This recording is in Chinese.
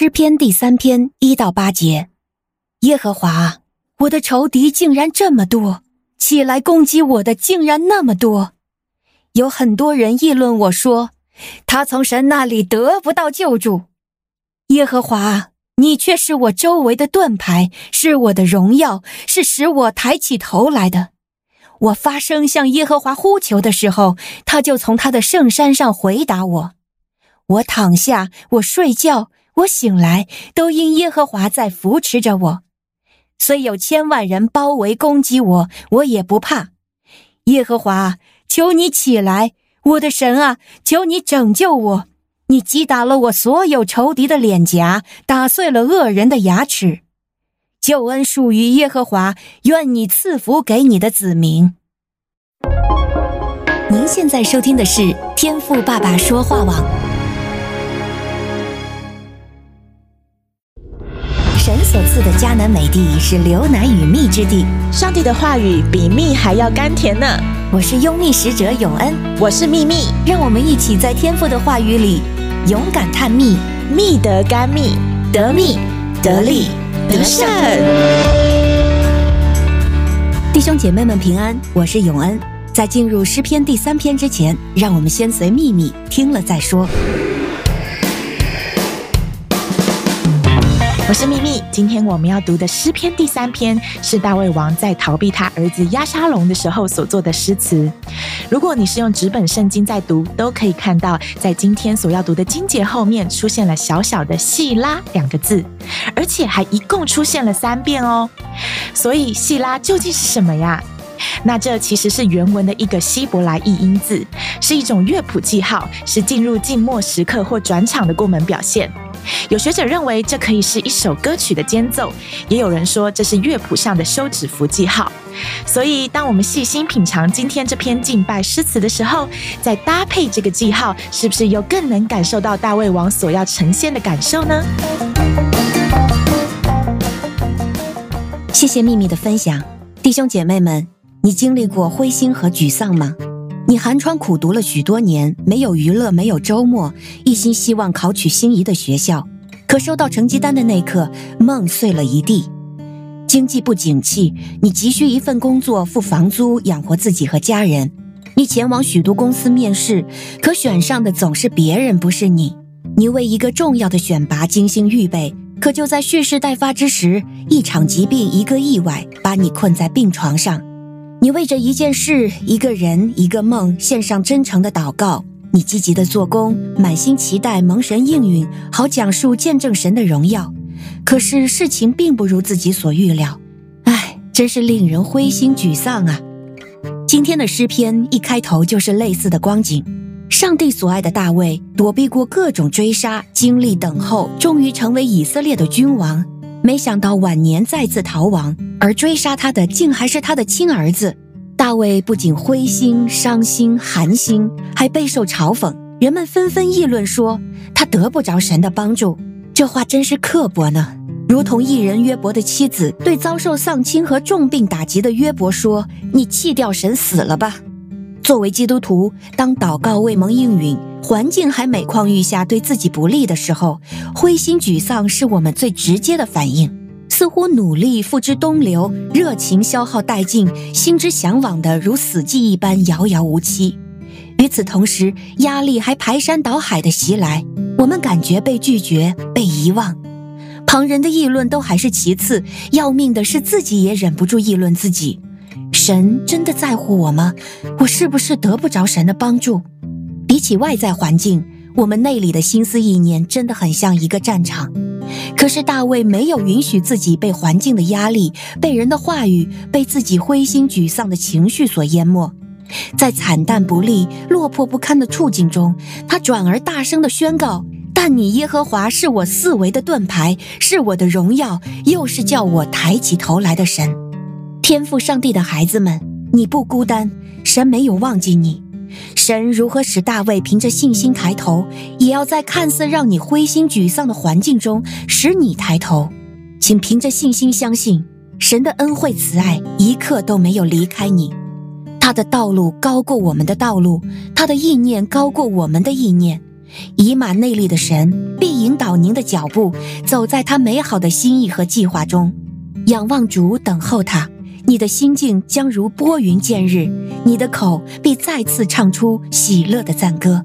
诗篇第三篇一到八节：耶和华，我的仇敌竟然这么多，起来攻击我的竟然那么多。有很多人议论我说，他从神那里得不到救助。耶和华，你却是我周围的盾牌，是我的荣耀，是使我抬起头来的。我发声向耶和华呼求的时候，他就从他的圣山上回答我。我躺下，我睡觉，我醒来，都因耶和华在扶持着我。虽有千万人包围攻击我，我也不怕。耶和华，求你起来，我的神啊，求你拯救我。你击打了我所有仇敌的脸颊，打碎了恶人的牙齿。救恩属于耶和华，愿你赐福给你的子民。您现在收听的是天赋爸爸说话网。神所赐的迦南美地是流奶与蜜之地，上帝的话语比蜜还要甘甜呢。我是拥蜜使者永恩，我是蜜蜜，让我们一起在天父的话语里勇敢探蜜，蜜得甘蜜，得蜜得利得胜。弟兄姐妹们平安，我是永恩。在进入诗篇第三篇之前，让我们先随秘密听了再说。我是蜜蜜，今天我们要读的诗篇第三篇是大卫王在逃避他儿子押沙龙的时候所做的诗词。如果你是用纸本圣经在读，都可以看到在今天所要读的经节后面出现了小小的“细拉”两个字，而且还一共出现了三遍哦。所以“细拉”究竟是什么呀？那这其实是原文的一个希伯来译音字，是一种乐谱记号，是进入静默时刻或转场的过门表现。有学者认为这可以是一首歌曲的间奏，也有人说这是乐谱上的休止符记号。所以，当我们细心品尝今天这篇敬拜诗词的时候，再搭配这个记号，是不是又更能感受到大卫王所要呈现的感受呢？谢谢秘密的分享，弟兄姐妹们，你经历过灰心和沮丧吗？你寒窗苦读了许多年，没有娱乐，没有周末，一心希望考取心仪的学校，可收到成绩单的那刻，梦碎了一地。经济不景气，你急需一份工作付房租，养活自己和家人。你前往许多公司面试，可选上的总是别人，不是你。你为一个重要的选拔精心预备，可就在蓄势待发之时，一场疾病，一个意外，把你困在病床上。你为着一件事、一个人、一个梦献上真诚的祷告，你积极的做工，满心期待蒙神应允，好讲述见证神的荣耀。可是事情并不如自己所预料，唉，真是令人灰心沮丧啊！今天的诗篇一开头就是类似的光景。上帝所爱的大卫躲避过各种追杀，经历等候，终于成为以色列的君王。没想到晚年再次逃亡，而追杀他的竟还是他的亲儿子。大卫不仅灰心、伤心、寒心，还备受嘲讽。人们纷纷议论说他得不着神的帮助。这话真是刻薄呢，如同义人约伯的妻子对遭受丧亲和重病打击的约伯说：“你弃掉神死了吧。”作为基督徒，当祷告未蒙应允，环境还每况愈下，对自己不利的时候，灰心沮丧是我们最直接的反应。似乎努力付之东流，热情消耗殆尽，心之向往的如死寂一般遥遥无期。与此同时，压力还排山倒海的袭来，我们感觉被拒绝、被遗忘。旁人的议论都还是其次，要命的是自己也忍不住议论自己。神真的在乎我吗？我是不是得不着神的帮助？比起外在环境，我们内里的心思意念真的很像一个战场。可是大卫没有允许自己被环境的压力、被人的话语、被自己灰心沮丧的情绪所淹没。在惨淡不利、落魄不堪的处境中，他转而大声地宣告：“但你耶和华是我四围的盾牌，是我的荣耀，又是叫我抬起头来的神。”天赋上帝的孩子们，你不孤单，神没有忘记你。神如何使大卫凭着信心抬头，也要在看似让你灰心沮丧的环境中使你抬头。请凭着信心相信，神的恩惠慈爱一刻都没有离开你。他的道路高过我们的道路，他的意念高过我们的意念。以马内利的神必引导您的脚步，走在他美好的心意和计划中。仰望主，等候他，你的心境将如拨云见日，你的口必再次唱出喜乐的赞歌。